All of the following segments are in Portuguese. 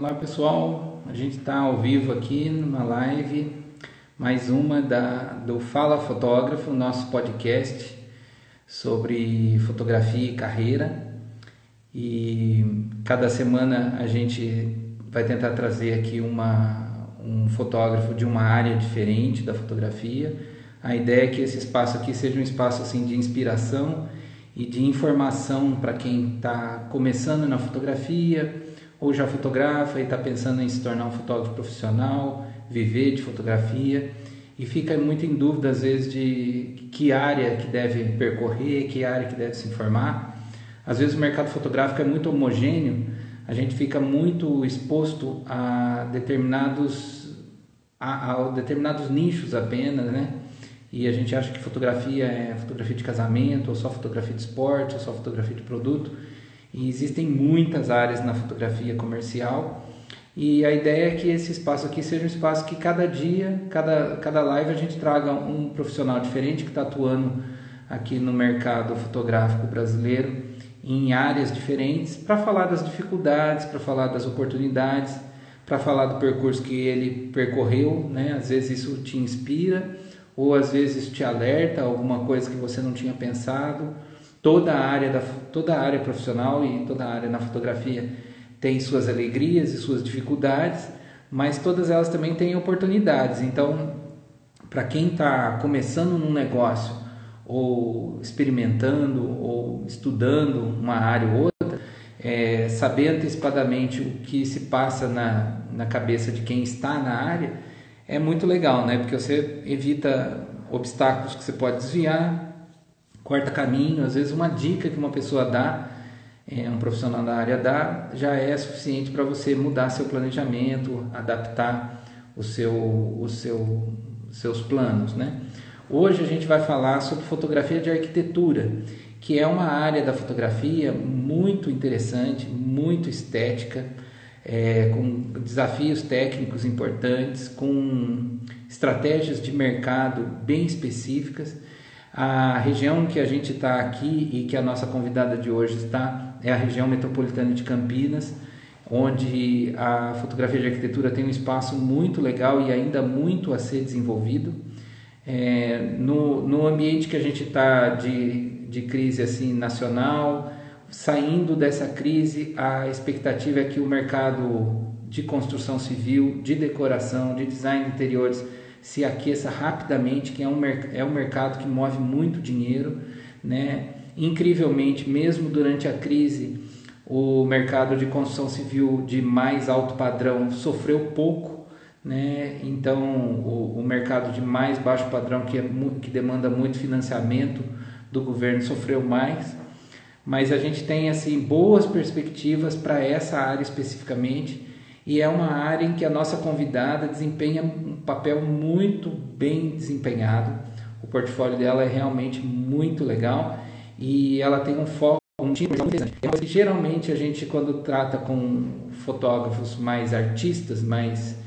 Olá pessoal, a gente está ao vivo aqui numa live, mais uma da, do Fala Fotógrafo, nosso podcast sobre fotografia e carreira. E cada semana a gente vai tentar trazer aqui uma, um fotógrafo de uma área diferente da fotografia. A ideia é que esse espaço aqui seja um espaço assim de inspiração e de informação para quem está começando na fotografia ou já fotografa e está pensando em se tornar um fotógrafo profissional, viver de fotografia e fica muito em dúvida às vezes de que área que deve percorrer, que área que deve se informar. Às vezes o mercado fotográfico é muito homogêneo, a gente fica muito exposto a determinados a, a determinados nichos apenas, né? E a gente acha que fotografia é fotografia de casamento, ou só fotografia de esporte, ou só fotografia de produto. E existem muitas áreas na fotografia comercial. E a ideia é que esse espaço aqui seja um espaço que cada dia, cada, cada live, a gente traga um profissional diferente que está atuando aqui no mercado fotográfico brasileiro em áreas diferentes para falar das dificuldades, para falar das oportunidades, para falar do percurso que ele percorreu, né? Às vezes isso te inspira ou às vezes te alerta alguma coisa que você não tinha pensado Toda a área da toda a área profissional e toda a área na fotografia tem suas alegrias e suas dificuldades, mas todas elas também têm oportunidades. Então, para quem está começando num negócio ou experimentando ou estudando uma área ou outra, é, saber antecipadamente o que se passa na, na cabeça de quem está na área é muito legal, né? Porque você evita obstáculos que você pode desviar, corta caminho, às vezes uma dica que uma pessoa dá, é, um profissional da área dá, já é suficiente para você mudar seu planejamento, adaptar o seu, o seu, seus planos, né? Hoje a gente vai falar sobre fotografia de arquitetura, que é uma área da fotografia muito interessante, muito estética, é, com desafios técnicos importantes, com estratégias de mercado bem específicas a região que a gente está aqui e que a nossa convidada de hoje está é a região metropolitana de Campinas, onde a fotografia de arquitetura tem um espaço muito legal e ainda muito a ser desenvolvido. É, no, no ambiente que a gente está de, de crise assim nacional, saindo dessa crise, a expectativa é que o mercado de construção civil, de decoração, de design de interiores se aqueça rapidamente, que é um, é um mercado que move muito dinheiro, né? Incrivelmente, mesmo durante a crise, o mercado de construção civil de mais alto padrão sofreu pouco, né? Então, o, o mercado de mais baixo padrão, que, é, que demanda muito financiamento do governo, sofreu mais. Mas a gente tem assim boas perspectivas para essa área especificamente e é uma área em que a nossa convidada desempenha um papel muito bem desempenhado. O portfólio dela é realmente muito legal e ela tem um foco, um tipo muito interessante. Geralmente a gente quando trata com fotógrafos mais artistas, mais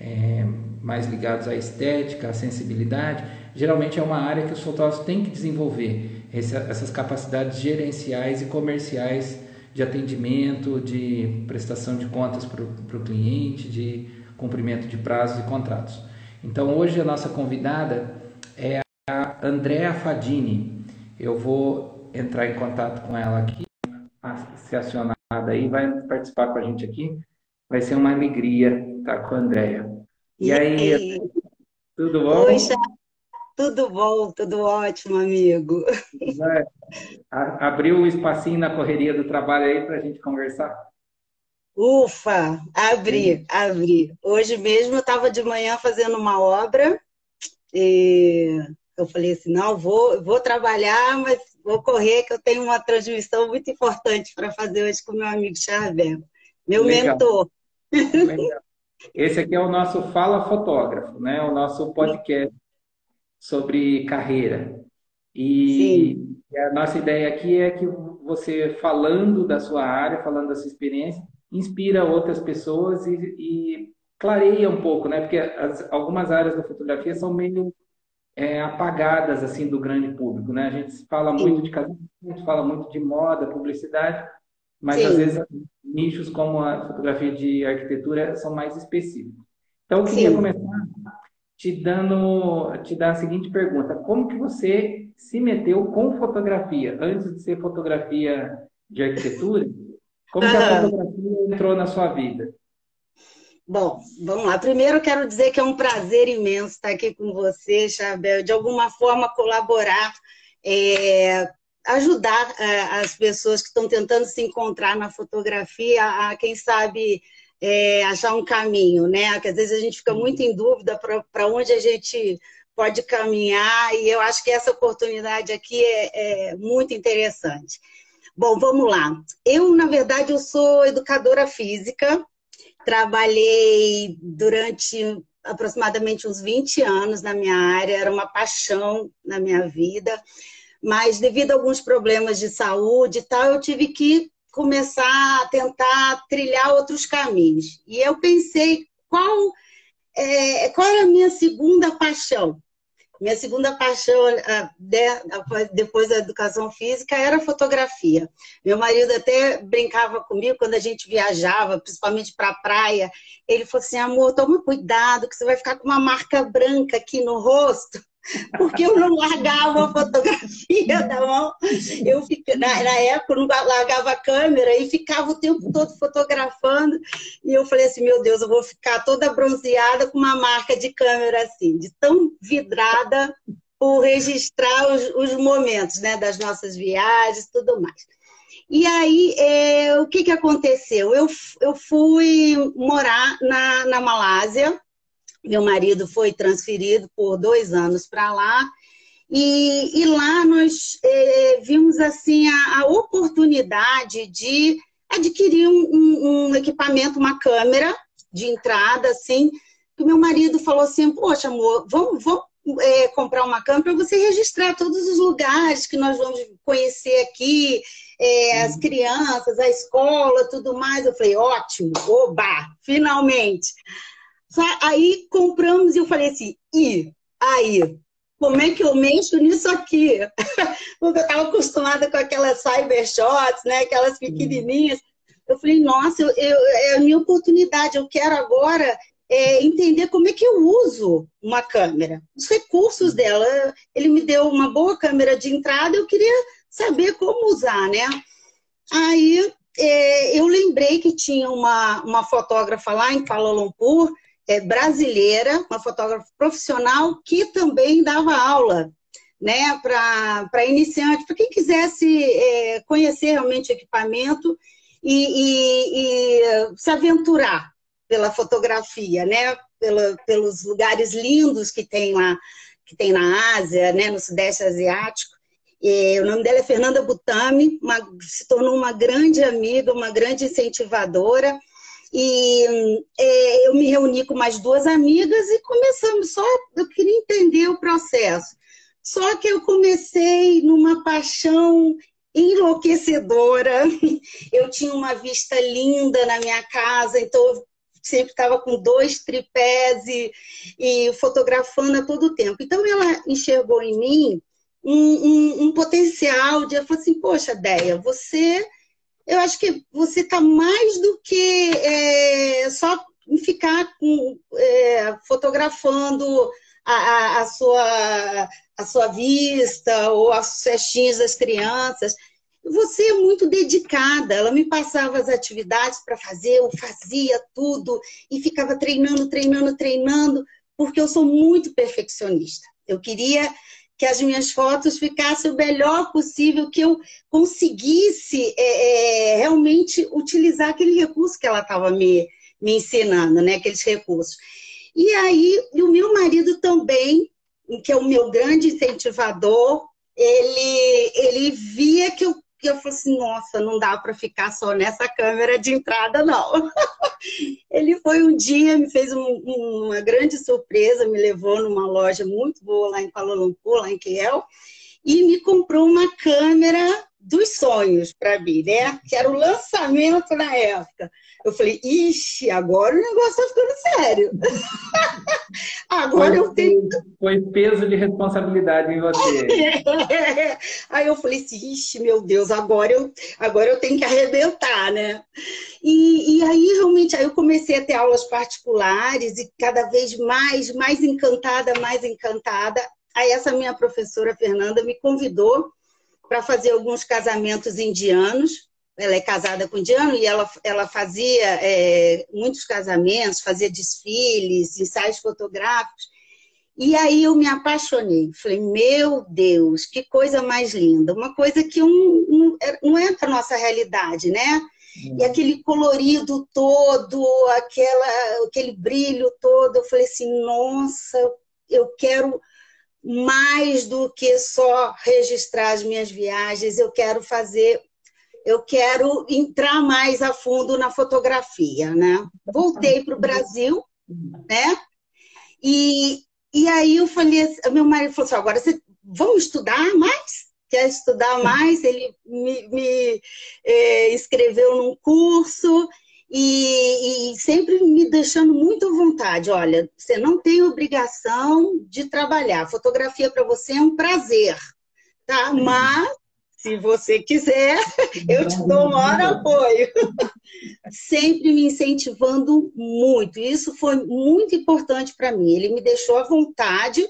é, mais ligados à estética, à sensibilidade, geralmente é uma área que os fotógrafos têm que desenvolver essas capacidades gerenciais e comerciais de atendimento, de prestação de contas para o cliente, de cumprimento de prazos e contratos. Então hoje a nossa convidada é a Andrea Fadini. Eu vou entrar em contato com ela aqui, se acionada aí, vai participar com a gente aqui. Vai ser uma alegria estar com a Andrea. E, e aí, tudo bom? Oi, tudo bom, tudo ótimo, amigo. É. Abriu um espacinho na correria do trabalho aí para a gente conversar? Ufa, abri, Sim. abri. Hoje mesmo eu estava de manhã fazendo uma obra e eu falei assim, não, vou, vou trabalhar, mas vou correr que eu tenho uma transmissão muito importante para fazer hoje com meu amigo Charbel, meu Legal. mentor. Legal. Esse aqui é o nosso Fala Fotógrafo, né? O nosso podcast sobre carreira. E Sim. a nossa ideia aqui é que você, falando da sua área, falando da sua experiência, inspira outras pessoas e, e clareia um pouco, né? Porque as, algumas áreas da fotografia são meio é, apagadas assim do grande público, né? A gente fala muito de casamento, fala muito de moda, publicidade, mas Sim. às vezes nichos como a fotografia de arquitetura são mais específicos. Então, eu queria Sim. começar te dando, te dar a seguinte pergunta: como que você se meteu com fotografia antes de ser fotografia de arquitetura? Como que a fotografia entrou na sua vida? Bom, vamos lá. Primeiro quero dizer que é um prazer imenso estar aqui com você, Chabel, de alguma forma colaborar, é, ajudar é, as pessoas que estão tentando se encontrar na fotografia a, quem sabe, é, achar um caminho, né? Às vezes a gente fica muito em dúvida para onde a gente pode caminhar, e eu acho que essa oportunidade aqui é, é muito interessante. Bom, vamos lá. Eu, na verdade, eu sou educadora física, trabalhei durante aproximadamente uns 20 anos na minha área, era uma paixão na minha vida, mas devido a alguns problemas de saúde e tal, eu tive que começar a tentar trilhar outros caminhos. E eu pensei qual, é, qual era a minha segunda paixão. Minha segunda paixão depois da educação física era fotografia. Meu marido até brincava comigo quando a gente viajava, principalmente para a praia. Ele falou assim: amor, toma cuidado, que você vai ficar com uma marca branca aqui no rosto porque eu não largava a fotografia da mão. Eu na, na, época eu não largava a câmera e ficava o tempo todo fotografando. E eu falei assim, meu Deus, eu vou ficar toda bronzeada com uma marca de câmera assim, de tão vidrada por registrar os, os momentos né, das nossas viagens tudo mais. E aí, é, o que, que aconteceu? Eu, eu fui morar na, na Malásia, meu marido foi transferido por dois anos para lá. E, e, lá nós é, vimos assim a, a, oportunidade de adquirir um, um, um, equipamento, uma câmera de entrada, assim, que meu marido falou assim, poxa, amor, vamos, vamos é, comprar uma câmera para você registrar todos os lugares que nós vamos conhecer aqui, é, as uhum. crianças, a escola, tudo mais. Eu falei, ótimo, oba, finalmente. Aí compramos e eu falei assim, e aí, como é que eu mexo nisso aqui? Porque eu estava acostumada com aquelas cyber shots, né? Aquelas pequenininhas. Eu falei, nossa, eu, eu, é a minha oportunidade. Eu quero agora é, entender como é que eu uso uma câmera. Os recursos dela. Ele me deu uma boa câmera de entrada, eu queria saber como usar, né? Aí é, eu lembrei que tinha uma, uma fotógrafa lá em Kuala Lumpur é, brasileira, uma fotógrafa profissional, que também dava aula né, para iniciantes, para quem quisesse é, conhecer realmente equipamento e, e, e, se aventurar pela fotografia, né, pela, pelos lugares lindos que tem lá, que tem na Ásia, né, no Sudeste Asiático. E, o nome dela é Fernanda Butami, uma, se tornou uma grande amiga, uma grande incentivadora. E é, eu me reuni com mais duas amigas e começamos só, eu queria entender o processo. Só que eu comecei numa paixão enlouquecedora. Eu tinha uma vista linda na minha casa, então eu sempre estava com dois tripés e, e, fotografando a todo tempo. Então ela enxergou em mim um, um, um potencial de, ela falou assim, poxa, Deia, você eu acho que você está mais do que é, só ficar com, é, fotografando a, a, a, sua, a sua vista ou as festinhas das crianças. Você é muito dedicada. Ela me passava as atividades para fazer, eu fazia tudo e ficava treinando, treinando, treinando, porque eu sou muito perfeccionista. Eu queria que as minhas fotos ficassem o melhor possível, que eu conseguisse é, é, realmente utilizar aquele recurso que ela estava me, me ensinando, né? Aqueles recursos. E aí, o meu marido também, que é o meu grande incentivador, ele, ele via que eu e eu falei assim, nossa, não dá para ficar só nessa câmera de entrada, não. Ele foi um dia, me fez um, uma grande surpresa, me levou numa loja muito boa lá em Kuala Lumpur, lá em Kiel, e me comprou uma câmera dos sonhos para mim, né? Que era o lançamento na época. Eu falei, ixi, agora o negócio tá ficando sério. agora foi, eu tenho. Foi peso de responsabilidade em você. Aí eu falei assim, ixi, meu Deus, agora eu, agora eu tenho que arrebentar, né? E, e aí, realmente, aí eu comecei a ter aulas particulares e cada vez mais, mais encantada, mais encantada. Aí essa minha professora, Fernanda, me convidou para fazer alguns casamentos indianos. Ela é casada com indiano e ela, ela fazia é, muitos casamentos, fazia desfiles, ensaios fotográficos. E aí eu me apaixonei. Falei, meu Deus, que coisa mais linda. Uma coisa que um, um, não é a nossa realidade, né? E aquele colorido todo, aquela, aquele brilho todo. Eu falei assim, nossa, eu quero mais do que só registrar as minhas viagens, eu quero fazer, eu quero entrar mais a fundo na fotografia, né? Voltei para o Brasil, né? E, e aí eu falei, meu marido falou assim, agora você, vamos estudar mais? Quer estudar mais? Ele me, me eh, inscreveu num curso e, e, sempre me deixando muito à vontade. Olha, você não tem obrigação de trabalhar. Fotografia para você é um prazer, tá? Mas se você quiser, eu te dou o maior apoio. Sempre me incentivando muito. Isso foi muito importante para mim. Ele me deixou à vontade.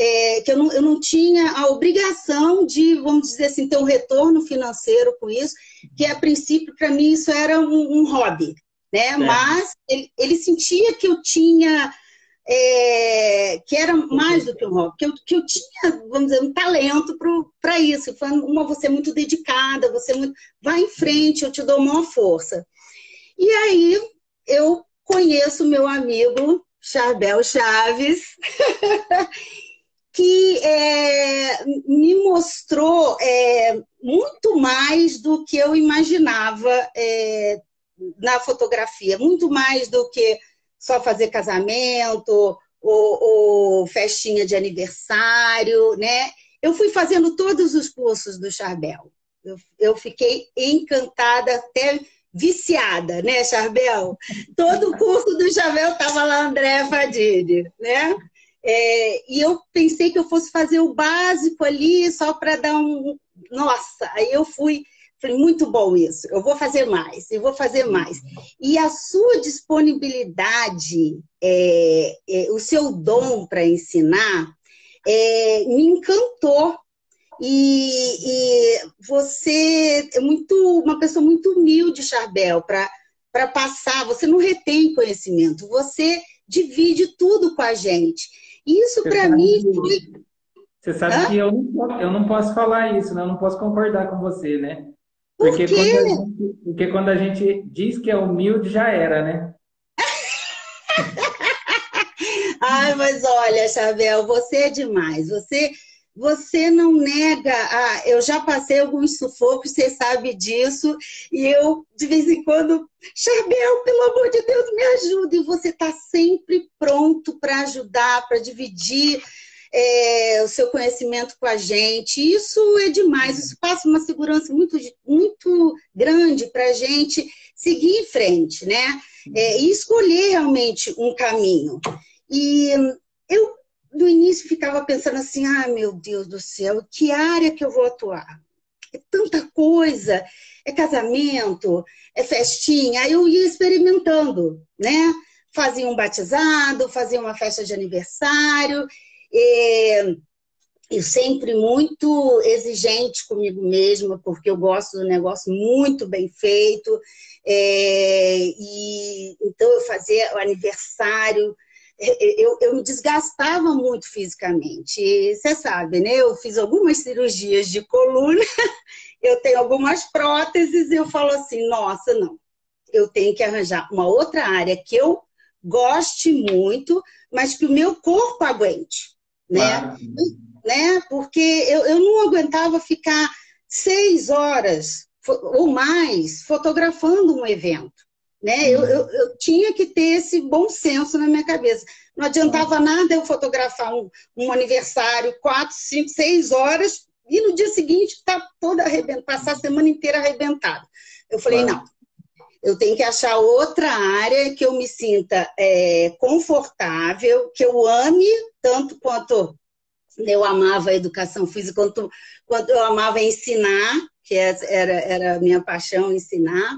É, que eu não, eu não tinha a obrigação de, vamos dizer assim, ter um retorno financeiro com isso que a princípio para mim isso era um, um hobby, né? É. Mas ele, ele, sentia que eu tinha é, que era mais do que um hobby, que eu, que eu tinha, vamos dizer, um talento para isso. Foi uma você muito dedicada, você muito, vai em frente, eu te dou uma força. E aí eu conheço meu amigo Charbel Chaves. que é, me mostrou é, muito mais do que eu imaginava é, na fotografia, muito mais do que só fazer casamento ou, ou, festinha de aniversário, né? Eu fui fazendo todos os cursos do Charbel. Eu, eu fiquei encantada, até viciada, né, Charbel? Todo o curso do Charbel estava lá André Fadini, né? É, e eu pensei que eu fosse fazer o básico ali, só para dar um. Nossa, aí eu fui. Falei, muito bom isso, eu vou fazer mais, eu vou fazer mais. E a sua disponibilidade, é, é, o seu dom para ensinar, é, me encantou. E, e, você é muito uma pessoa muito humilde, Charbel, para passar. Você não retém conhecimento, você divide tudo com a gente. Isso para mim foi. Você sabe Hã? que eu não, eu não posso falar isso, né? Eu não posso concordar com você, né? Porque, Por quê? Quando gente, porque quando a gente diz que é humilde, já era, né? Ai, mas olha, Chabel, você é demais. Você você não nega. Ah, eu já passei alguns sufocos, você sabe disso, e eu, de vez em quando, Charbel, pelo amor de Deus, me ajuda. E você está sempre pronto para ajudar, para dividir é, o seu conhecimento com a gente. Isso é demais, isso passa uma segurança muito, muito grande para a gente seguir em frente, né? É, e escolher realmente um caminho. E eu no início ficava pensando assim: ah, meu Deus do céu, que área que eu vou atuar? É tanta coisa, é casamento, é festinha. Aí eu ia experimentando, né? Fazia um batizado, fazia uma festa de aniversário. E sempre muito exigente comigo mesma, porque eu gosto do negócio muito bem feito. É, e então eu fazia o aniversário eu, eu me desgastava muito fisicamente. Você sabe, né? Eu fiz algumas cirurgias de coluna, eu tenho algumas próteses, e eu falo assim: nossa, não, eu tenho que arranjar uma outra área que eu goste muito, mas que o meu corpo aguente, né? né? Porque eu, eu não aguentava ficar seis horas ou mais fotografando um evento. Né? Eu, eu, eu, tinha que ter esse bom senso na minha cabeça. Não adiantava nada eu fotografar um, um aniversário, quatro, cinco, seis horas, e no dia seguinte tá toda arrebentada, passar a semana inteira arrebentada. Eu falei, não, Eu tenho que achar outra área que eu me sinta é, confortável, que eu ame tanto quanto eu amava a educação física, quanto, quanto eu amava ensinar, que era, era a minha paixão, ensinar.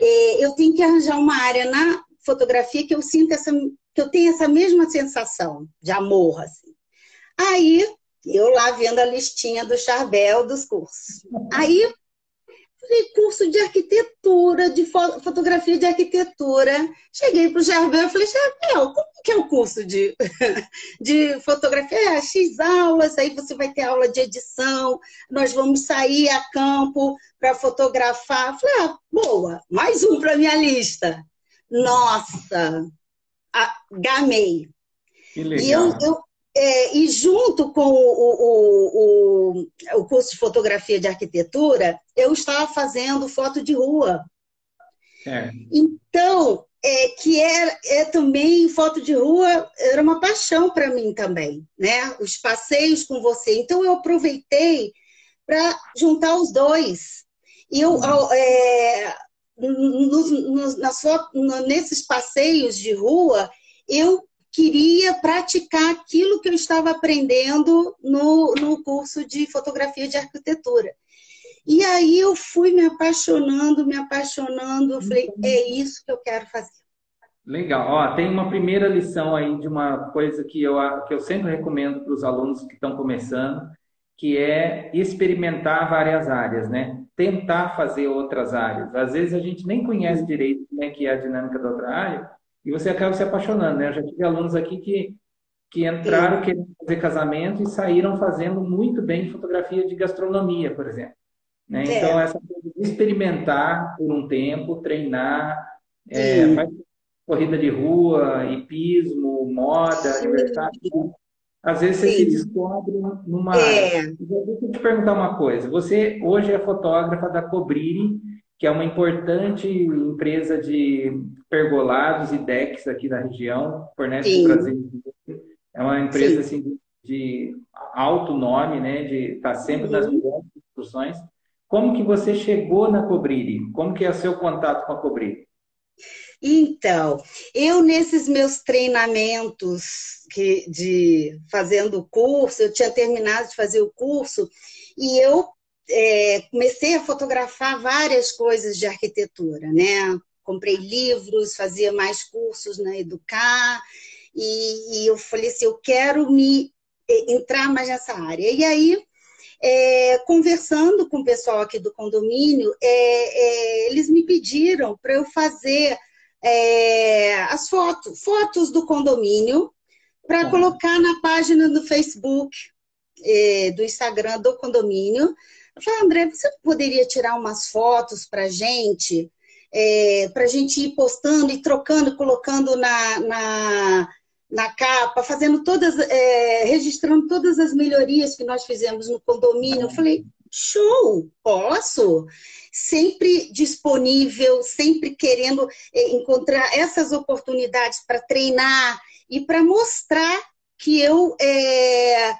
É, eu tenho que arranjar uma área na fotografia que eu sinta essa, que eu tenha essa mesma sensação de amor, assim. Aí, eu lá vendo a listinha do Charbel dos cursos. Aí, falei, curso de arquitetura, de fotografia de arquitetura. Cheguei para o Charbel e falei, Charbel, como que é o curso de, de fotografia? É, X aulas, aí você vai ter aula de edição, nós vamos sair a campo para fotografar. Falei, ah, boa, mais um para minha lista. Nossa, gamei. Que legal. E eu, eu é, e junto com o, o, o, o, curso de fotografia de arquitetura, eu estava fazendo foto de rua. É. Então, é, que é, é também foto de rua era uma paixão para mim também, né? Os passeios com você. Então eu aproveitei para juntar os dois. E eu, uhum. é, no, no, na sua, no, nesses passeios de rua, eu queria praticar aquilo que eu estava aprendendo no, no curso de fotografia de arquitetura. E aí eu fui me apaixonando, me apaixonando, eu falei, é isso que eu quero fazer. Legal. Ó, tem uma primeira lição aí de uma coisa que eu, que eu sempre recomendo para os alunos que estão começando, que é experimentar várias áreas, né? Tentar fazer outras áreas. Às vezes a gente nem conhece direito como é que é a dinâmica da outra área, e você acaba se apaixonando, né? Eu já tive alunos aqui que, que entraram querendo fazer casamento e saíram fazendo muito bem fotografia de gastronomia, por exemplo. Né? É. Então, essa coisa de experimentar por um tempo, treinar, é, faz corrida de rua, hipismo, moda, Sim. aniversário. Às vezes você Sim. se descobre numa. É. Deixa eu te perguntar uma coisa. Você hoje é fotógrafa da Cobrire que é uma importante empresa de pergolados e decks aqui da região, fornece Sim. Brasil. É uma empresa assim, de, alto nome, né? De estar tá sempre uhum. nas melhores discussões. Como que você chegou na Cobrire? Como que é o seu contato com a Cobrire? Então, eu nesses meus treinamentos que, de fazendo o curso, eu tinha terminado de fazer o curso e eu é, comecei a fotografar várias coisas de arquitetura, né? Comprei livros, fazia mais cursos na Educar, e, e eu falei assim, eu quero me é, entrar mais nessa área. E aí, é, conversando com o pessoal aqui do condomínio, é, é eles me pediram para eu fazer é, as fotos, fotos do condomínio, para colocar na página do Facebook, é, do Instagram do condomínio, eu falei, André, você poderia tirar umas fotos para gente, é, para a gente ir postando e trocando, colocando na, na, na capa, fazendo todas, é, registrando todas as melhorias que nós fizemos no condomínio. Eu falei, show, posso. Sempre disponível, sempre querendo é, encontrar essas oportunidades para treinar e para mostrar que eu é,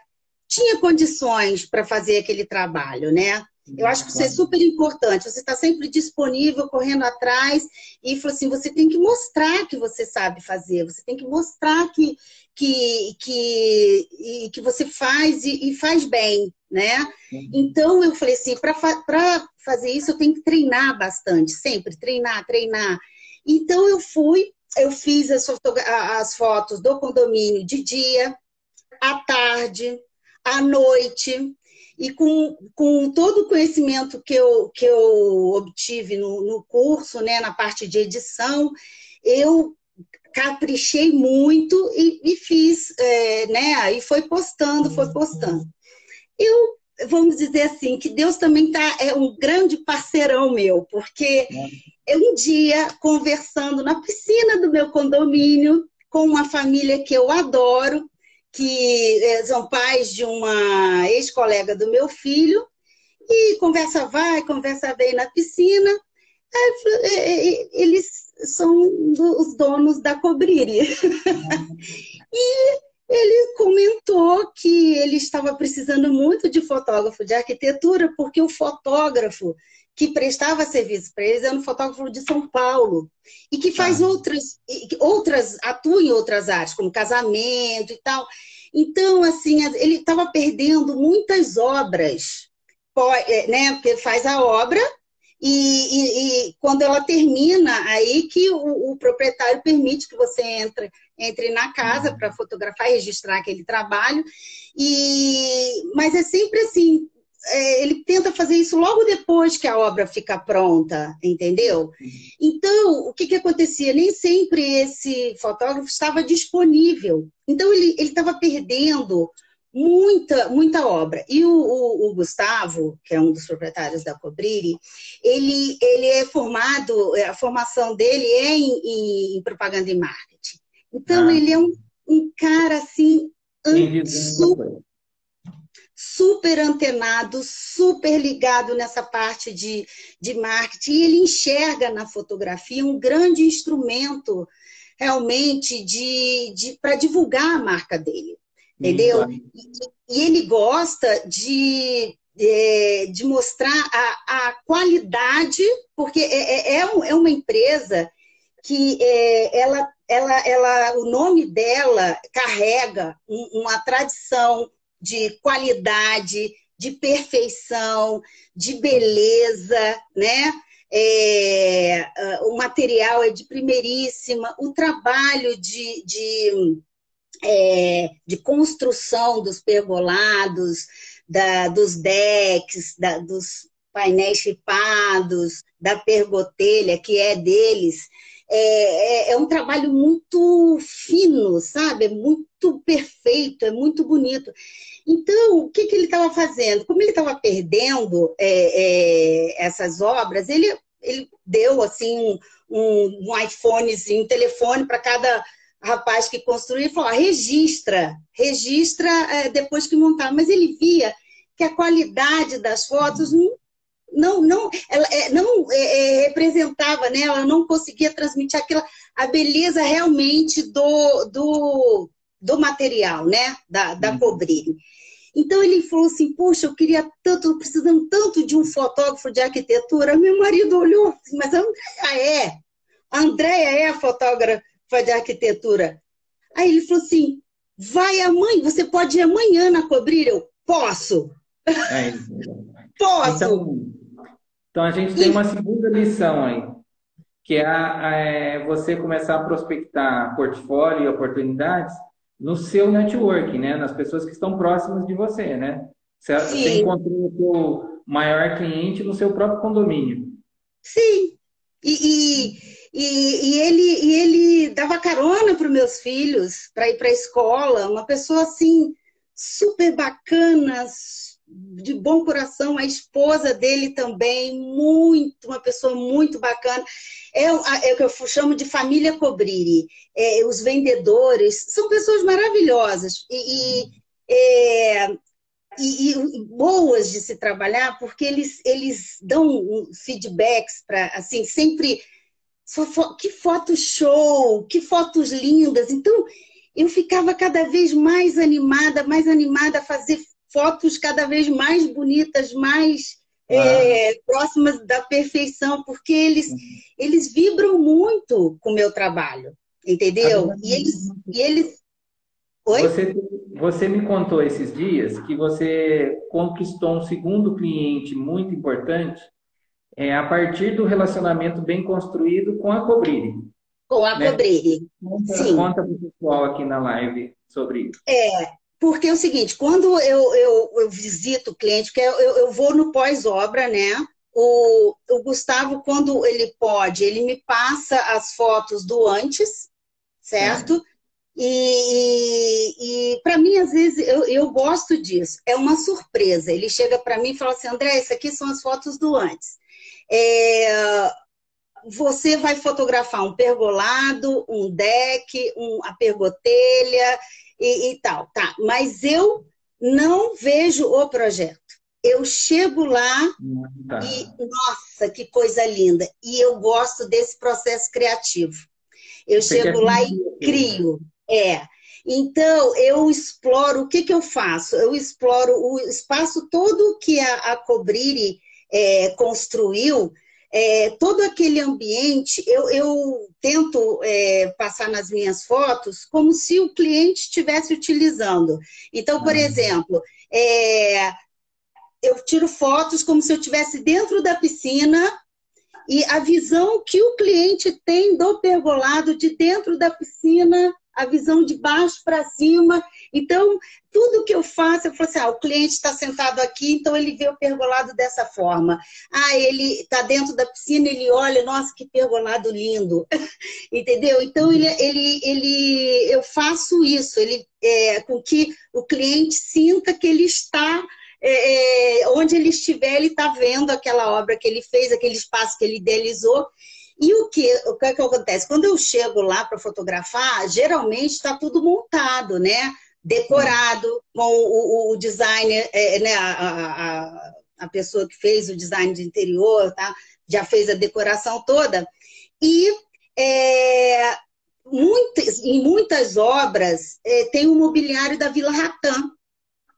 tinha condições para fazer aquele trabalho, né? Eu acho que isso é super importante. Você está sempre disponível, correndo atrás, e falou assim: você tem que mostrar que você sabe fazer, você tem que mostrar que, que, que, que você faz e, e faz bem, né? Uhum. Então eu falei assim: para fazer isso, eu tenho que treinar bastante, sempre treinar, treinar. Então eu fui, eu fiz as, as fotos do condomínio de dia, à tarde, à noite. E com, com todo o conhecimento que eu, que eu obtive no, no curso, né, na parte de edição, eu caprichei muito e, e fiz, é, né? Aí foi postando, foi postando. Eu, vamos dizer assim, que Deus também tá, é um grande parceirão meu, porque eu um dia, conversando na piscina do meu condomínio, com uma família que eu adoro, que é, são pais de uma ex-colega do meu filho, e conversa vai, conversa vem na piscina. É, é, eles são os donos da Cobrire. e ele comentou que ele estava precisando muito de fotógrafo de arquitetura, porque o fotógrafo que prestava serviço para eles era um fotógrafo de São Paulo e que faz ah. outras, outras, atua em outras áreas, como casamento e tal. Então, assim, ele estava perdendo muitas obras, é, né? Porque faz a obra e, e, e, quando ela termina, aí que o, o, proprietário permite que você entre, entre na casa para fotografar e registrar aquele trabalho. E, mas é sempre assim, é, ele tenta fazer isso logo depois que a obra fica pronta, entendeu? Então, o que, que acontecia? Nem sempre esse fotógrafo estava disponível. Então, ele estava perdendo muita, muita obra. E o, o, o, Gustavo, que é um dos proprietários da Cobriri, ele, ele é formado, a formação dele é em, em propaganda e marketing. Então, ah. ele é um, um cara assim, super, super antenado, super ligado nessa parte de, de marketing. E ele enxerga na fotografia um grande instrumento realmente de, de para divulgar a marca dele entendeu? Uhum. E, e, ele gosta de, de, de mostrar a, a, qualidade, porque é, é, é, é uma empresa que é, ela, ela, ela, o nome dela carrega uma tradição de qualidade, de perfeição, de beleza, né? É, o material é de primeiríssima, o trabalho de, de é, de construção dos pergolados, da, dos decks, da, dos painéis chipados, da pergotelha, que é deles, é, é, é, um trabalho muito fino, sabe? É muito perfeito, é muito bonito. Então, o que, que ele estava fazendo? Como ele estava perdendo é, é, essas obras, ele, ele deu assim um, um, iPhonezinho, um telefone para cada rapaz que construiu e falou: ah, registra, registra é, depois que montar. Mas ele via que a qualidade das fotos não, não, não, ela, é, não é, é, representava, né? ela não conseguia transmitir aquela, a beleza realmente do, do, do material, né? da, da cobrilha. Então ele falou assim: Puxa, eu queria tanto, precisando tanto de um fotógrafo de arquitetura. Meu marido olhou assim: Mas a Andréia é. A Andréia é a fotógrafa fazer arquitetura. Aí ele falou assim: vai amanhã, você pode ir amanhã na Cobrilha? Eu posso. É posso. Então, então, a gente tem uma segunda lição aí, que é, a, é você começar a prospectar portfólio e oportunidades no seu network, né? Nas pessoas que estão próximas de você, né? Você, você encontrou o seu maior cliente no seu próprio condomínio. Sim. E, e, e, e, ele, e ele dava carona para os meus filhos para ir para a escola, uma pessoa assim, super bacana, de bom coração, a esposa dele também, muito, uma pessoa muito bacana. É, é o que eu chamo de família Cobriri. É, os vendedores são pessoas maravilhosas e, e, é, e, e, boas de se trabalhar, porque eles, eles dão feedbacks para, assim, sempre que foto show, que fotos lindas. Então, eu ficava cada vez mais animada, mais animada a fazer fotos cada vez mais bonitas, mais é, próximas da perfeição, porque eles, uhum. eles vibram muito com o meu trabalho, entendeu? E eles, e eles... Oi? Você, você me contou esses dias que você conquistou um segundo cliente muito importante é, a partir do relacionamento bem construído com a Cobrire. Com a né? Sim. Conta para o pessoal aqui na live sobre isso. É, porque é o seguinte, quando eu, eu, eu visito o cliente, porque eu, eu vou no pós-obra, né? O, o Gustavo, quando ele pode, ele me passa as fotos do antes, certo? É. E, e para mim, às vezes, eu, eu gosto disso. É uma surpresa. Ele chega para mim e fala assim: André, isso aqui são as fotos do antes. É, você vai fotografar um pergolado, um deck, um, a pergotelha e, e tal, tá? Mas eu não vejo o projeto. Eu chego lá tá. e, nossa, que coisa linda! E eu gosto desse processo criativo. Eu Você chego lá e crio. É. Então, eu exploro, o que, que eu faço? Eu exploro o espaço todo que a, a Cobrire é, construiu, é, todo aquele ambiente, eu, eu tento é, passar nas minhas fotos como se o cliente estivesse utilizando. Então, por uhum. exemplo, é, eu tiro fotos como se eu estivesse dentro da piscina e a visão que o cliente tem do pergolado de dentro da piscina, a visão de baixo para cima. Então, tudo que eu faço, eu falo assim: ah, o cliente está sentado aqui, então ele vê o pergolado dessa forma. Ah, ele está dentro da piscina, ele olha, nossa, que pergolado lindo. Entendeu? Então, ele, ele, ele, eu faço isso, ele, é, com que o cliente sinta que ele está é, é, onde ele estiver, ele está vendo aquela obra que ele fez, aquele espaço que ele idealizou. E o que, o que, é que acontece? Quando eu chego lá para fotografar, geralmente está tudo montado, né? Decorado, com o, o designer, é, né? A, a, a, pessoa que fez o design de interior, tá? Já fez a decoração toda. E é, muitas, em muitas obras é, tem o mobiliário da Vila Ratã,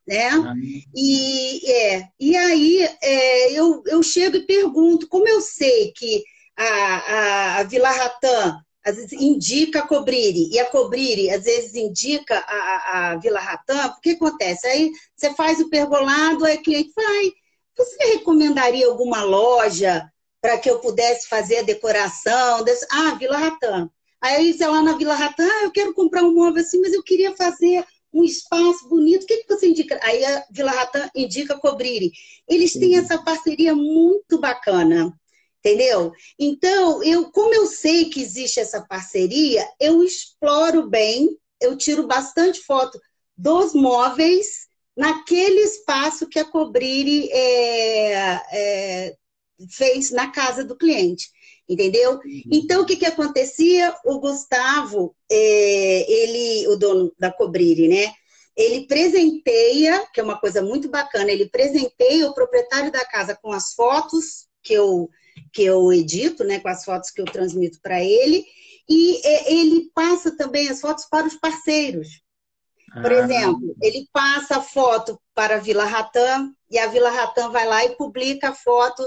né? Ah. E, é, e aí é, eu, eu chego e pergunto, como eu sei que a, a, a Vila Ratã às vezes indica a Cobrire, e a Cobrire às vezes indica a, a Vila Ratã, o que acontece? Aí você faz o pergolado, aí o cliente vai, você recomendaria alguma loja para que eu pudesse fazer a decoração? Desse... Ah, Vila Ratã. Aí você lá na Vila Ratã, ah, eu quero comprar um móvel assim, mas eu queria fazer um espaço bonito. O que, que você indica? Aí a Vila Ratã indica Cobrire. Eles têm essa parceria muito bacana. Entendeu? Então, eu, como eu sei que existe essa parceria, eu exploro bem, eu tiro bastante foto dos móveis naquele espaço que a Cobrire é, é, fez na casa do cliente entendeu? Uhum. Então, o que, que acontecia? O Gustavo, é, ele, o dono da Cobrire, né? Ele presenteia, que é uma coisa muito bacana, ele presenteia o proprietário da casa com as fotos que eu, que eu edito, né? Com as fotos que eu transmito para ele, e é, ele passa também as fotos para os parceiros. Por ah. exemplo, ele passa a foto para a Vila Ratã e a Vila Ratã vai lá e publica a foto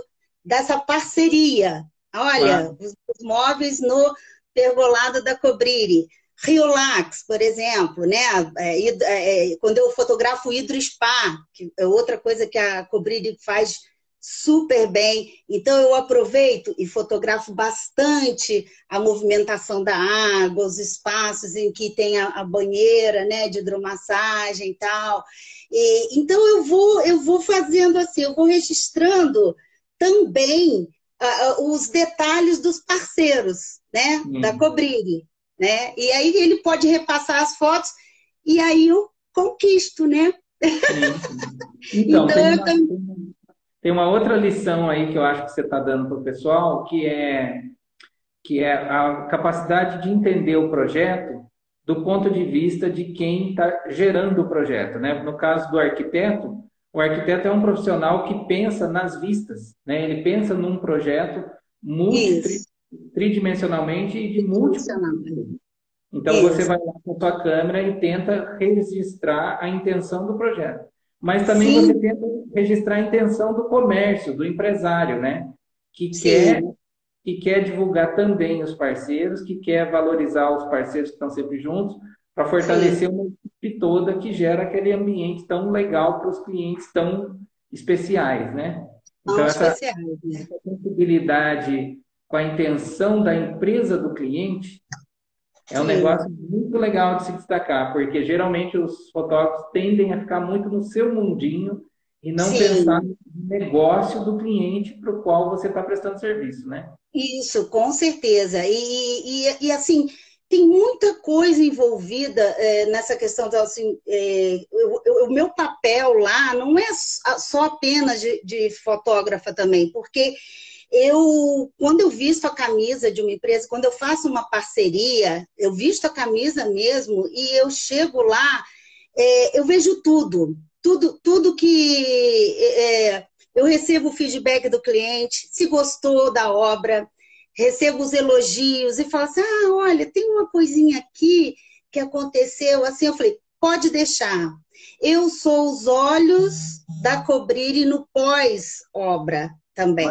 dessa parceria Olha, os, os, móveis no pergolado da Cobrire. Rio Lax, por exemplo, né? É, é, é, quando eu fotografo o Hidro Spa, que é outra coisa que a Cobrire faz super bem. Então eu aproveito e fotografo bastante a movimentação da água, os espaços em que tem a, a banheira, né, de hidromassagem e tal. E, então eu vou eu vou fazendo assim, eu vou registrando também uh, os detalhes dos parceiros, né? Uhum. Da Cobrire, né? E aí ele pode repassar as fotos e aí eu conquisto, né? Então, então tem, uma, também... tem uma outra lição aí que eu acho que você está dando para o pessoal, que é que é a capacidade de entender o projeto do ponto de vista de quem está gerando o projeto. Né? No caso do arquiteto, o arquiteto é um profissional que pensa nas vistas, né? Ele pensa num projeto tridimensionalmente e de múltiplos. Então Isso. você vai lá com a sua câmera e tenta registrar a intenção do projeto. Mas também Sim. você tenta registrar a intenção do comércio, do empresário, né? Que Sim. quer que quer divulgar também os parceiros, que quer valorizar os parceiros que estão sempre juntos, para fortalecer Sim. uma equipe toda que gera aquele ambiente tão legal para os clientes tão especiais, né? Então, essa, especiais, né? essa sensibilidade com a intenção da empresa do cliente é um Sim. negócio muito legal de se destacar, porque geralmente os fotógrafos tendem a ficar muito no seu mundinho e não Sim. pensar no negócio do cliente para o qual você está prestando serviço, né? Isso, com certeza. E, e, e assim, tem muita coisa envolvida é, nessa questão. Então, assim, é, eu, eu, o meu papel lá não é só apenas de, de, fotógrafa também, porque eu, quando eu visto a camisa de uma empresa, quando eu faço uma parceria, eu visto a camisa mesmo e eu chego lá, é, eu vejo tudo, tudo, tudo que é, eu recebo o feedback do cliente, se gostou da obra, recebo os elogios e falo assim: ah, olha, tem uma coisinha aqui que aconteceu assim. Eu falei: pode deixar. Eu sou os olhos da Cobrire no pós-obra. Também.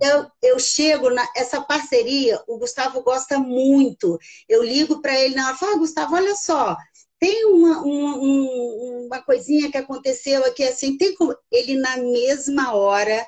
Eu, eu chego na essa parceria, o Gustavo gosta muito. Eu ligo para ele na hora, falo, ah, Gustavo, olha só, tem uma, uma, uma coisinha que aconteceu aqui assim, tem como ele na mesma hora,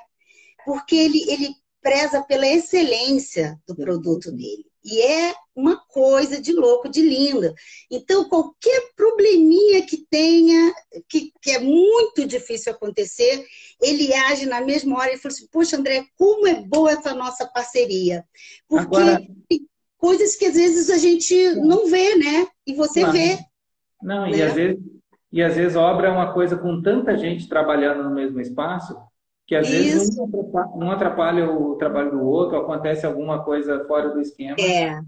porque ele, ele preza pela excelência do produto dele. E é uma coisa de louco, de linda. Então, qualquer probleminha que tenha, que, que é muito difícil acontecer, ele age na mesma hora e fala assim: Poxa, André, como é boa essa nossa parceria. Porque Agora... tem coisas que às vezes a gente não vê, né? E você claro. vê. Não, né? e, às vezes, e às vezes obra é uma coisa com tanta gente trabalhando no mesmo espaço que às Isso. vezes um atrapalha, um atrapalha, o trabalho do outro, acontece alguma coisa fora do esquema. É,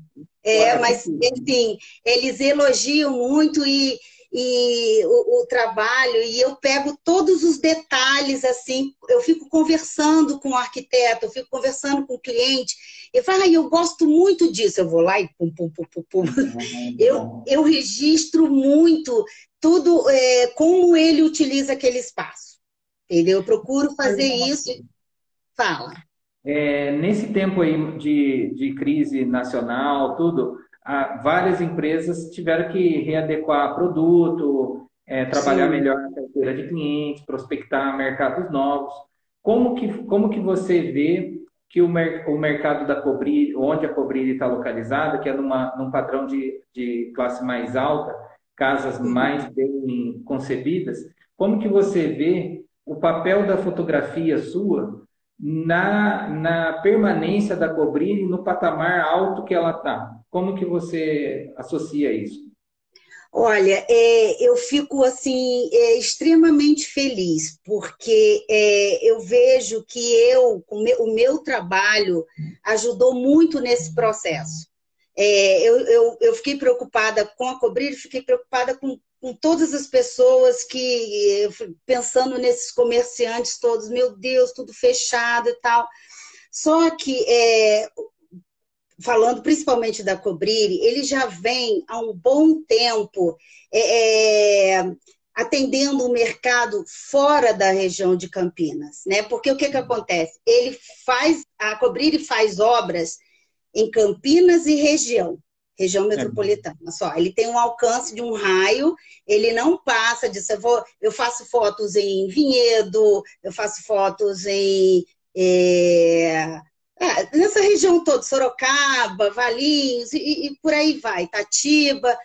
é mas enfim, eles elogiam muito e, e o, o, trabalho, e eu pego todos os detalhes, assim, eu fico conversando com o arquiteto, eu fico conversando com o cliente, eu falo, ah, eu gosto muito disso, eu vou lá e pum, pum, pum, pum, pum. Uhum, eu, eu registro muito tudo, é, como ele utiliza aquele espaço. Entendeu? Eu procuro fazer isso. Fala. É, nesse tempo aí de, de crise nacional, tudo, várias empresas tiveram que readequar produto, é, trabalhar Sim. melhor na carteira de clientes, prospectar mercados novos. Como que, como que você vê que o, mer o mercado da Cobrir, onde a Cobrir está localizada, que é numa, num padrão de, de classe mais alta, casas mais bem concebidas, como que você vê o papel da fotografia sua na, na permanência da Cobrini no patamar alto que ela está? Como que você associa isso? Olha, é, eu fico assim é, extremamente feliz porque é, eu vejo que eu, o meu, o meu, trabalho ajudou muito nesse processo. É, eu, eu, eu, fiquei preocupada com a Cobrir, fiquei preocupada com com todas as pessoas que, pensando nesses comerciantes todos, meu Deus, tudo fechado e tal. Só que, é, falando principalmente da Cobrire, ele já vem há um bom tempo é, é, atendendo o mercado fora da região de Campinas, né? Porque o que, que acontece? Ele faz, a Cobrire faz obras em Campinas e região região é. metropolitana. Só, ele tem um alcance de um raio, ele não passa disso. Eu, vou, eu faço fotos em Vinhedo, eu faço fotos em. É, é, nessa região toda, Sorocaba, Valinhos, e, e por aí vai, Tatiba.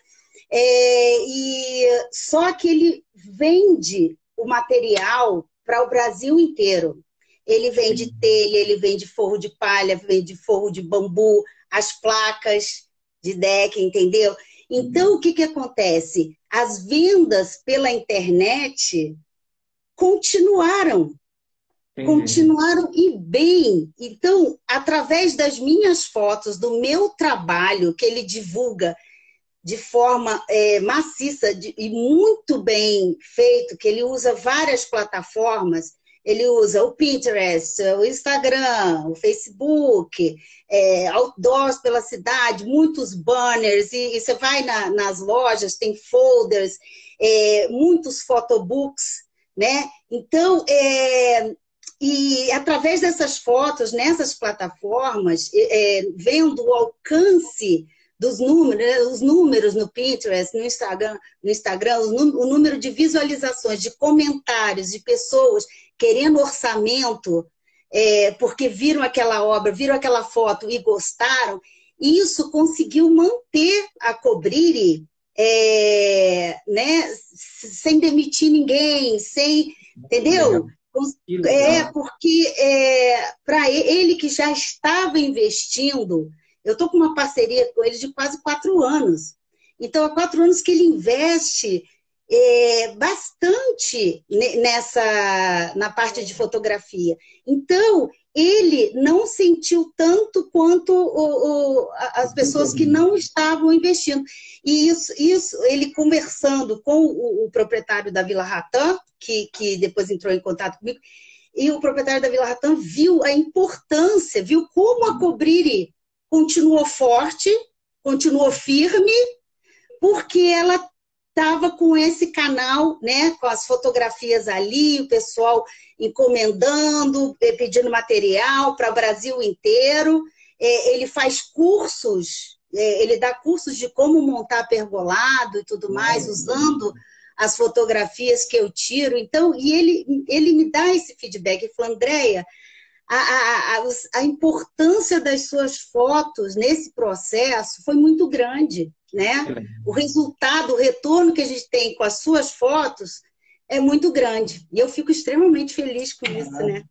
É, e só que ele vende o material para o Brasil inteiro. Ele vende telha, ele vende forro de palha, vende forro de bambu, as placas, de deck, entendeu? Então, o que, que acontece? As vendas pela internet continuaram. Entendi. Continuaram e bem. Então, através das minhas fotos, do meu trabalho, que ele divulga de forma é, maciça de, e muito bem feito, que ele usa várias plataformas, ele usa o Pinterest, o Instagram, o Facebook, é, outdoors pela cidade, muitos banners, e, e você vai na, nas lojas, tem folders, é, muitos photobooks, né? Então, é, e através dessas fotos, nessas plataformas, é, vendo o alcance dos números, né, os números no Pinterest, no Instagram, no Instagram o número de visualizações, de comentários, de pessoas querendo orçamento, é, porque viram aquela obra, viram aquela foto e gostaram, isso conseguiu manter a Cobrire é, né, sem demitir ninguém, sem. Entendeu? É, porque é, para ele que já estava investindo, eu estou com uma parceria com ele de quase quatro anos. Então, há quatro anos que ele investe é, bastante nessa na parte de fotografia. Então, ele não sentiu tanto quanto o, o, as pessoas que não estavam investindo. E isso, isso ele conversando com o, o proprietário da Vila Ratã, que, que depois entrou em contato comigo, e o proprietário da Vila Ratã viu a importância, viu como a Cobrire continuou forte, continuou firme, porque ela estava com esse canal, né, com as fotografias ali, o pessoal encomendando, eh, pedindo material para o Brasil inteiro. É, ele faz cursos, é, ele dá cursos de como montar pergolado e tudo mais, usando as fotografias que eu tiro. Então, e ele, ele me dá esse feedback. Ele falou, Andréia, a, a, a, a importância das suas fotos nesse processo foi muito grande, né? O resultado, o retorno que a gente tem com as suas fotos é muito grande. E eu fico extremamente feliz com isso, né?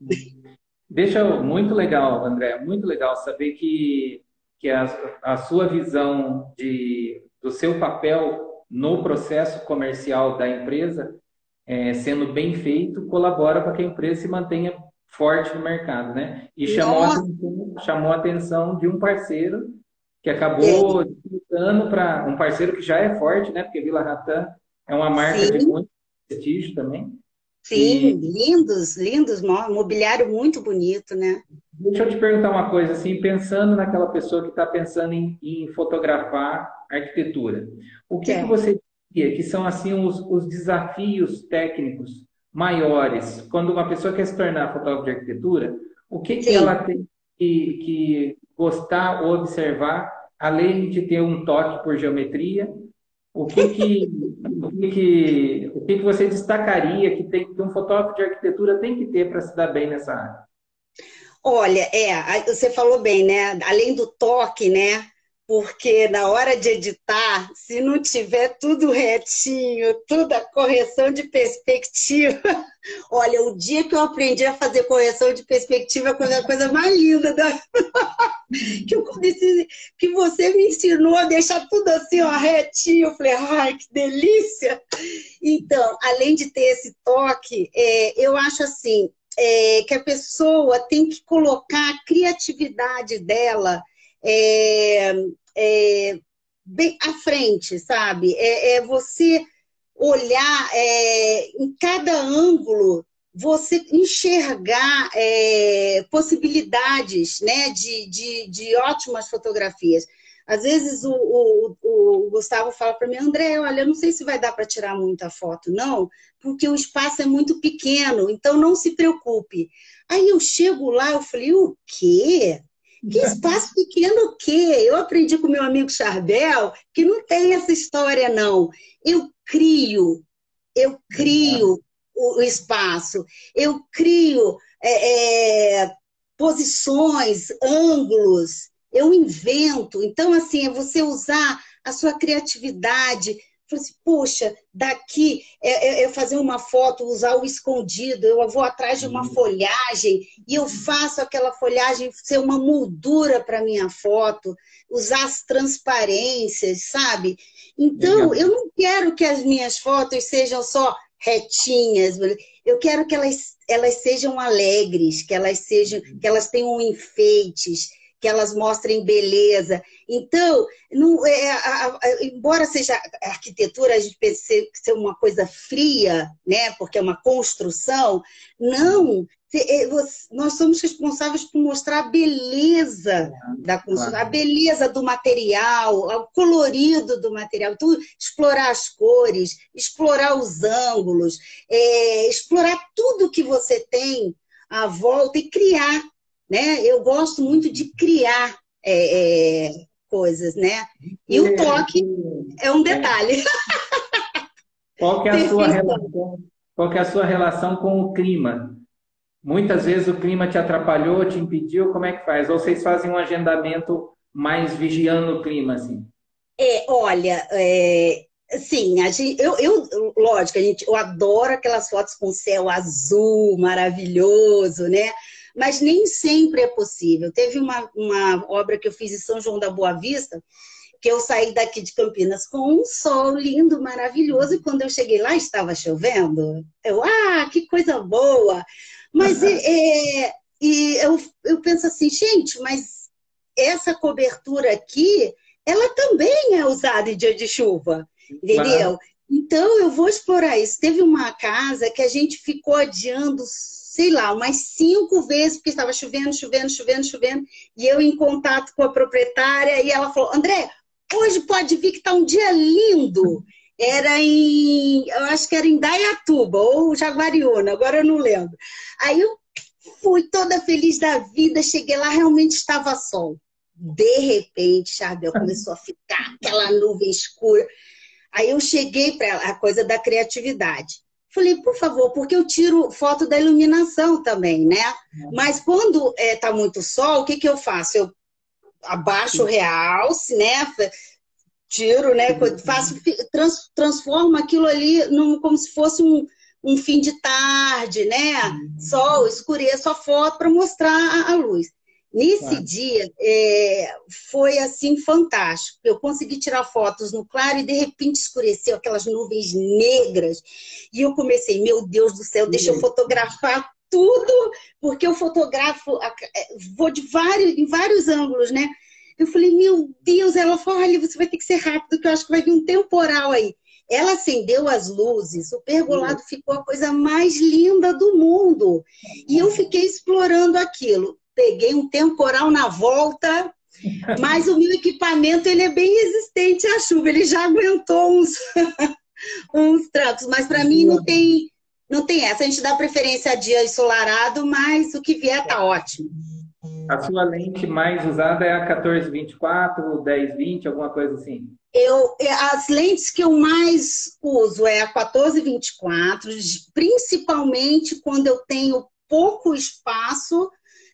Deixa muito legal, André, muito legal saber que, que a, a sua visão de, do seu papel no processo comercial da empresa, é, sendo bem feito, colabora para que a empresa se mantenha forte no mercado, né? E chamou a, atenção, chamou a atenção de um parceiro que acabou disputando para um parceiro que já é forte, né? Porque Vila Ratan é uma marca Sim. de muito prestígio também. Sim, e... lindos, lindos, mobiliário muito bonito, né? Deixa eu te perguntar uma coisa, assim, pensando naquela pessoa que está pensando em, em, fotografar arquitetura, o que, é. que você diria que são assim os, os, desafios técnicos maiores quando uma pessoa quer se tornar fotógrafo de arquitetura? O que, que ela tem que, que gostar ou observar, além de ter um toque por geometria, o que que, o que, que, o que, que você destacaria que, tem, que um fotógrafo de arquitetura tem que ter para se dar bem nessa área? Olha, é, você falou bem, né? Além do toque, né? Porque na hora de editar, se não tiver tudo retinho, tudo a correção de perspectiva. Olha, o dia que eu aprendi a fazer correção de perspectiva foi a coisa mais linda da... que, eu comecei, que você me ensinou a deixar tudo assim, ó, retinho. Eu falei, ai, que delícia! Então, além de ter esse toque, é, eu acho assim, é, que a pessoa tem que colocar a criatividade dela é, é, bem à frente, sabe? É, é você olhar é, em cada ângulo, você enxergar é, possibilidades né, de, de, de, ótimas fotografias. Às vezes o, o, o Gustavo fala para mim, André, olha, eu não sei se vai dar para tirar muita foto, não, porque o espaço é muito pequeno, então não se preocupe. Aí eu chego lá, eu falei, o quê? Que espaço pequeno o quê? Eu aprendi com meu amigo Charbel que não tem essa história, não. Eu crio, eu crio o, espaço, eu crio é, é, posições, ângulos, eu invento. Então, assim, é você usar a sua criatividade Falei assim, poxa, daqui é, é, é, fazer uma foto, usar o escondido, eu vou atrás de uma uhum. folhagem e eu faço aquela folhagem ser uma moldura para minha foto, usar as transparências, sabe? Então, Legal. eu não quero que as minhas fotos sejam só retinhas, eu quero que elas, elas sejam alegres, que elas sejam, que elas tenham enfeites, que elas mostrem beleza. Então, não, é, a, a, embora seja a arquitetura, a gente pense ser uma coisa fria, né, porque é uma construção, não. É, nós somos responsáveis por mostrar a beleza da construção, a beleza do material, o colorido do material, tudo, explorar as cores, explorar os ângulos, é, explorar tudo que você tem à volta e criar né? Eu gosto muito de criar é, é, coisas, né? E o toque é um detalhe. Qual que é a sua relação? Qual que é a sua relação com o clima? Muitas vezes o clima te atrapalhou, te impediu, como é que faz? Ou vocês fazem um agendamento mais vigiando o clima, assim? É, olha, é, sim, a gente, eu, eu, lógico, a gente, eu adoro aquelas fotos com céu azul, maravilhoso, né? Mas nem sempre é possível. Teve uma, uma obra que eu fiz em São João da Boa Vista, que eu saí daqui de Campinas com um sol lindo, maravilhoso, e quando eu cheguei lá estava chovendo. Eu, ah, que coisa boa! Mas uhum. é, e eu, eu penso assim, gente, mas essa cobertura aqui, ela também é usada em dia de chuva, entendeu? Uhum. Então eu vou explorar isso. Teve uma casa que a gente ficou adiando sei lá, umas cinco vezes, porque estava chovendo, chovendo, chovendo, chovendo, e eu em contato com a proprietária, e ela falou, André, hoje pode vir que está um dia lindo. Era em, eu acho que era em Dayatuba ou Jaguariúna, agora eu não lembro. Aí eu fui toda feliz da vida, cheguei lá, realmente estava sol. De repente, Charbel começou a ficar aquela nuvem escura. Aí eu cheguei para a coisa da criatividade. Falei, por favor, porque eu tiro foto da iluminação também, né? Uhum. Mas quando é, tá muito sol, o que, que eu faço? Eu abaixo o realce, né? Tiro, né? Faço, trans, transformo aquilo ali num, como se fosse um, um fim de tarde, né? Sol, escureço a foto para mostrar a, a luz. Nesse dia, é, foi assim fantástico. Eu consegui tirar fotos no claro e de repente escureceu aquelas nuvens negras. E eu comecei, meu Deus do céu, deixa eu fotografar tudo, porque eu fotografo, é, vou de vários, em vários ângulos, né? Eu falei, meu Deus, ela falou, olha, você vai ter que ser rápido, que eu acho que vai vir um temporal aí. Ela acendeu as luzes, o pergolado ficou a coisa mais linda do mundo. E eu fiquei explorando aquilo peguei um temporal na volta, mas o meu equipamento ele é bem resistente à chuva, ele já aguentou uns, uns tratos, mas para mim não tem, não tem essa. A gente dá preferência a dia ensolarado, mas o que vier tá ótimo. A sua lente mais usada é a 1424, 1020, alguma coisa assim? Eu, é, as lentes que eu mais uso é a 1424, principalmente quando eu tenho pouco espaço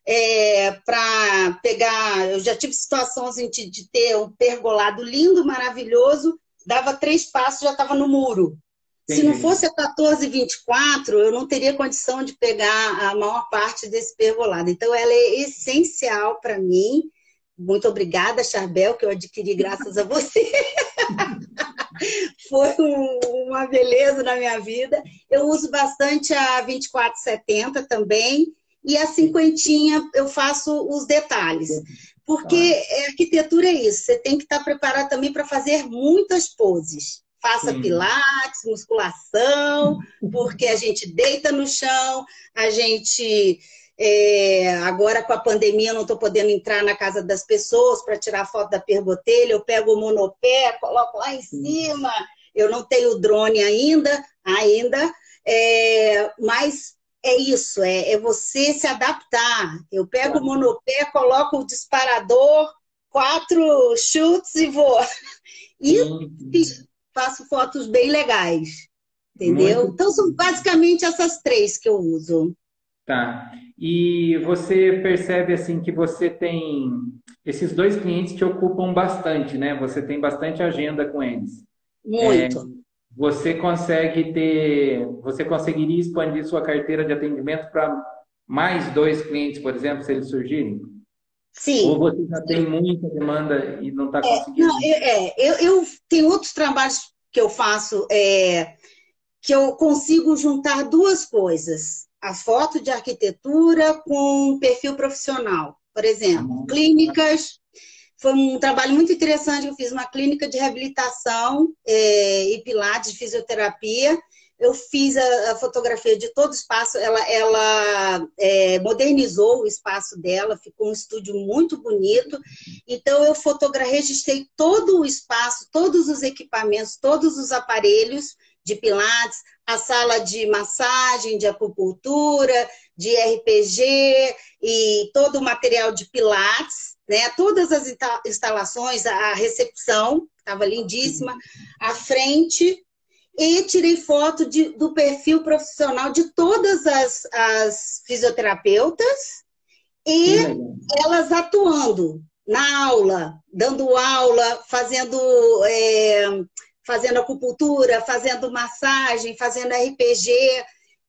é, para pegar. Eu já tive situações de, de, ter um pergolado lindo, maravilhoso, dava três passos já estava no muro. Entendi. Se não fosse a 1424, eu não teria condição de pegar a maior parte desse pergolado. Então, ela é essencial para mim. Muito obrigada, Charbel, que eu adquiri graças a você. Foi um, uma beleza na minha vida. Eu uso bastante a 2470 também e a cinquentinha eu faço os detalhes. Porque tá. arquitetura é isso, você tem que estar preparado também para fazer muitas poses. Faça Sim. pilates, musculação, porque a gente deita no chão, a gente. É, agora com a pandemia eu não estou podendo entrar na casa das pessoas para tirar foto da pergotelha, eu pego o monopé, coloco lá em cima, eu não tenho drone ainda, ainda, é, mas é isso, é, é você se adaptar. Eu pego o monopé, coloco o disparador, quatro chutes e vou. E faço fotos bem legais. Entendeu? Muito então são basicamente essas três que eu uso. Tá. E você percebe assim que você tem esses dois clientes te ocupam bastante, né? Você tem bastante agenda com eles. Muito. É, você consegue ter, você conseguiria expandir sua carteira de atendimento para mais dois clientes, por exemplo, se eles surgirem? Sim. Ou você já tem muita demanda e não está é, conseguindo? Não, é, eu, eu tenho outros trabalhos que eu faço é, que eu consigo juntar duas coisas: a foto de arquitetura com perfil profissional. Por exemplo, clínicas foi um trabalho muito interessante. Eu fiz uma clínica de reabilitação é, e pilates, de fisioterapia. Eu fiz a, a, fotografia de todo o espaço. Ela, ela é, modernizou o espaço dela, ficou um estúdio muito bonito. Então, eu fotografei, registrei todo o espaço, todos os equipamentos, todos os aparelhos de pilates, a sala de massagem, de acupuntura, de RPG e todo o material de pilates né? Todas as instalações, a recepção, estava lindíssima, a frente, e tirei foto de, do perfil profissional de todas as, as fisioterapeutas e elas atuando na aula, dando aula, fazendo, é, fazendo acupuntura, fazendo massagem, fazendo RPG.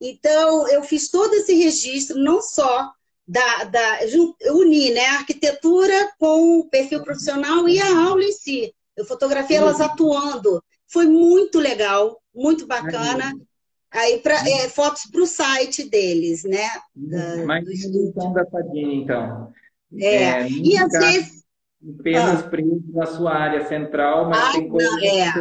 Então, eu fiz todo esse registro, não só da, da, unir né, a arquitetura com o perfil profissional e a aula em si. Eu fotografei elas atuando. Foi muito legal, muito bacana. Aí, pra, é, fotos para o site deles, né? Da, Mais então da Padinha, então. É, é e às vezes. Apenas ah. preso na sua área central, mas ah, tem coisas. É.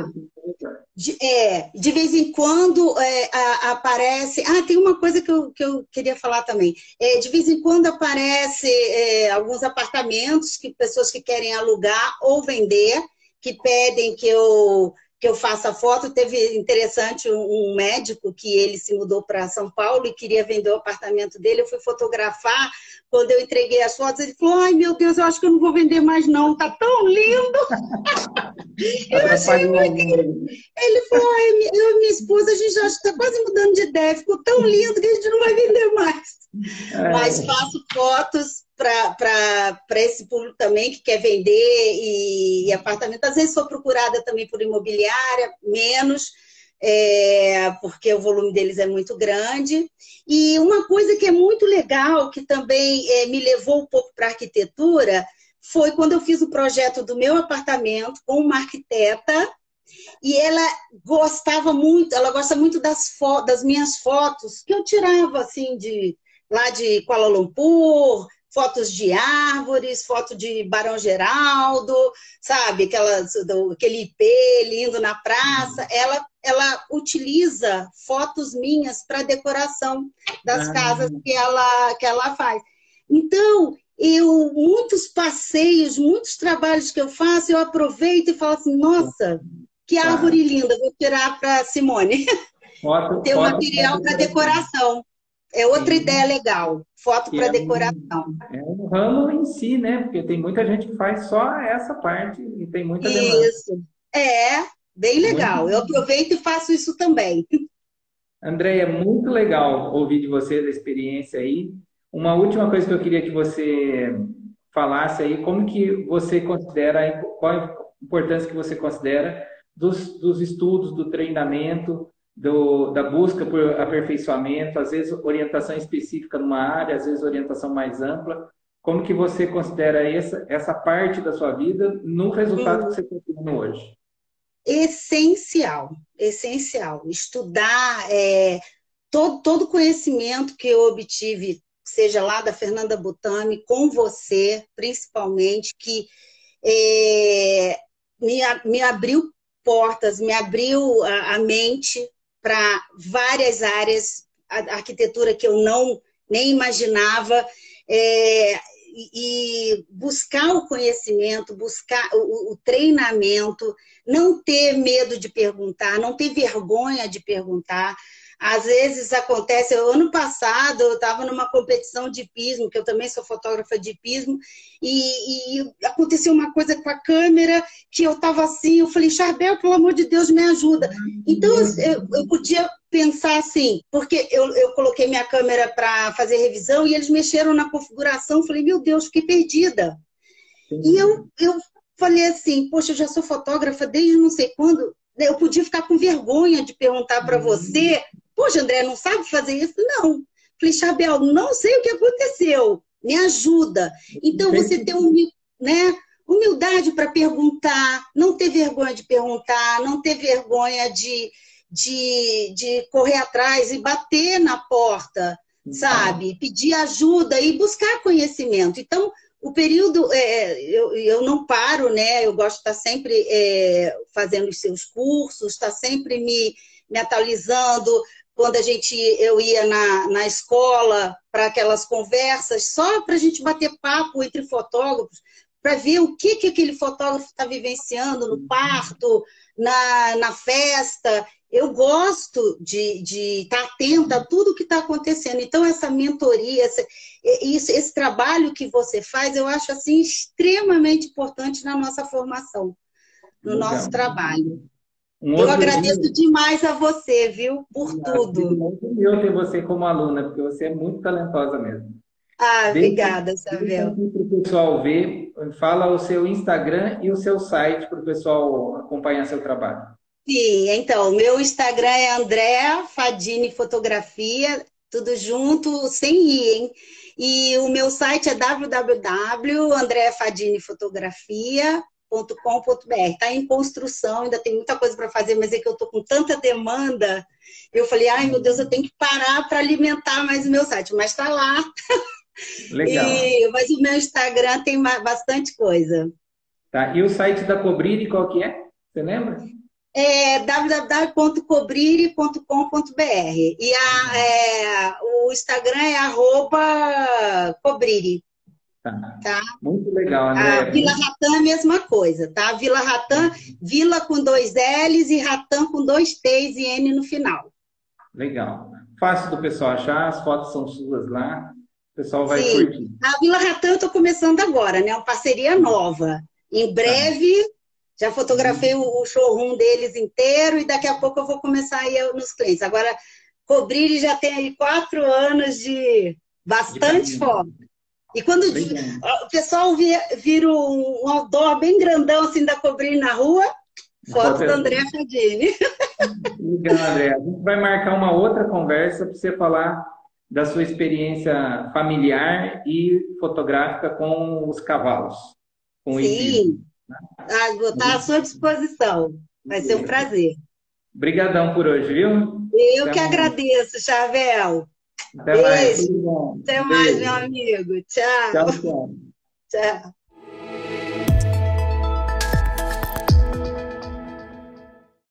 De, é, de vez em quando é, a, aparece. Ah, tem uma coisa que eu, que eu queria falar também. É, de vez em quando aparece é, alguns apartamentos que pessoas que querem alugar ou vender, que pedem que eu que eu faça foto. Teve interessante um médico que ele se mudou para São Paulo e queria vender o apartamento dele. Eu fui fotografar. Quando eu entreguei as fotos, ele falou: Ai meu Deus, eu acho que eu não vou vender mais, não. Tá tão lindo. eu achei muito. Ele falou: Ai, eu e minha esposa, a gente já está quase mudando de ideia. Ficou tão lindo que a gente não vai vender mais. É. Mas faço fotos para esse público também que quer vender e, e, apartamento. Às vezes sou procurada também por imobiliária, menos, é, porque o volume deles é muito grande. E uma coisa que é muito legal, que também é, me levou um pouco para a arquitetura, foi quando eu fiz o projeto do meu apartamento com uma arquiteta e ela gostava muito, ela gosta muito das, das minhas fotos que eu tirava assim de lá de Kuala Lumpur, fotos de árvores, foto de Barão Geraldo, sabe, aquelas, do, aquele IP lindo na praça. Ela, ela utiliza fotos minhas para decoração das ah. casas que ela, que ela faz. Então, eu muitos passeios, muitos trabalhos que eu faço, eu aproveito e falo assim, nossa, que árvore linda, vou tirar para Simone. Foto, Ter um material para decoração. É outra Sim. ideia legal, foto para é decoração. Um, é um ramo em si, né? Porque tem muita gente que faz só essa parte e tem muita demanda. Isso. É, bem legal. Muito... Eu aproveito e faço isso também. Andréia, muito legal ouvir de você a experiência aí. Uma última coisa que eu queria que você falasse aí, como que você considera, qual a importância que você considera dos, dos estudos, do treinamento, do, da busca por aperfeiçoamento, às vezes orientação específica numa área, às vezes orientação mais ampla. Como que você considera essa, essa parte da sua vida no resultado que você está tendo hoje? Essencial, essencial. Estudar é, todo, todo conhecimento que eu obtive, seja lá da Fernanda Butami, com você, principalmente, que é, me, me abriu portas, me abriu a, a mente para várias áreas, a arquitetura que eu não nem imaginava, é, e buscar o conhecimento, buscar o, o, treinamento, não ter medo de perguntar, não ter vergonha de perguntar, às vezes acontece, ano passado eu estava numa competição de pismo, que eu também sou fotógrafa de pismo, e, e aconteceu uma coisa com a câmera que eu estava assim, eu falei, Charbel, pelo amor de Deus, me ajuda. Então eu, eu podia pensar assim, porque eu, eu coloquei minha câmera para fazer revisão e eles mexeram na configuração, falei, meu Deus, fiquei perdida. E eu, eu falei assim, poxa, eu já sou fotógrafa desde não sei quando, eu podia ficar com vergonha de perguntar para você Poxa, André, não sabe fazer isso? Não. Falei, Chabel, não sei o que aconteceu. Me ajuda. Então, você tem um, né, humildade para perguntar, não ter vergonha de perguntar, não ter vergonha de, de, de correr atrás e bater na porta, sabe? Pedir ajuda e buscar conhecimento. Então, o período, é, eu, eu não paro, né? Eu gosto de estar sempre é, fazendo os seus cursos, estar sempre me, me atualizando, quando a gente eu ia na, na escola para aquelas conversas, só para a gente bater papo entre fotógrafos, para ver o que, que aquele fotógrafo está vivenciando no parto, na, na festa. Eu gosto de, estar tá atenta a tudo que está acontecendo. Então, essa mentoria, esse, esse, esse trabalho que você faz, eu acho assim extremamente importante na nossa formação, no Legal. nosso trabalho. Um eu agradeço dia... demais a você, viu, por ah, tudo. Eu ter você como aluna, porque você é muito talentosa mesmo. Ah, obrigada, Samuel. Para o pessoal ver, fala o seu Instagram e o seu site para o pessoal acompanhar seu trabalho. Sim, então, meu Instagram é Andréa Fadini Fotografia, tudo junto, sem i, hein? E o meu site é www.andreafadinifotografia.com com.br Está em construção, ainda tem muita coisa para fazer, mas é que eu estou com tanta demanda. Eu falei, ai meu Deus, eu tenho que parar para alimentar mais o meu site, mas está lá. Legal. E, mas o meu Instagram tem bastante coisa. Tá. E o site da Cobrire, qual que é? Você lembra? É www.cobrire.com.br e a, é, o Instagram é arroba Cobrire. Tá. tá? Muito legal. A Vila Ratã é a mesma coisa, tá? Vila Ratã, Vila com dois L's e Ratã com dois T's e N no final. Legal. Fácil do pessoal achar, as fotos são suas lá, o pessoal vai Sim. curtir. A Vila Ratã eu estou começando agora, né? Uma parceria nova. Em breve, já fotografei o showroom deles inteiro e daqui a pouco eu vou começar a ir nos clientes. Agora, Cobrir já tem aí quatro anos de bastante foto. E quando o pessoal vira, vira um outdoor bem grandão assim da Cobrir na rua, fotos do André Fadini. Legal, André. A gente vai marcar uma outra conversa para você falar da sua experiência familiar e fotográfica com os cavalos. Com Sim. Vou estar à sua disposição. Vai ser um prazer. Obrigadão por hoje, viu? Eu Até que mais. agradeço, Chavel. Até Beijo. mais. Até mais, meu amigo. Tchau. Tchau, tchau. Tchau.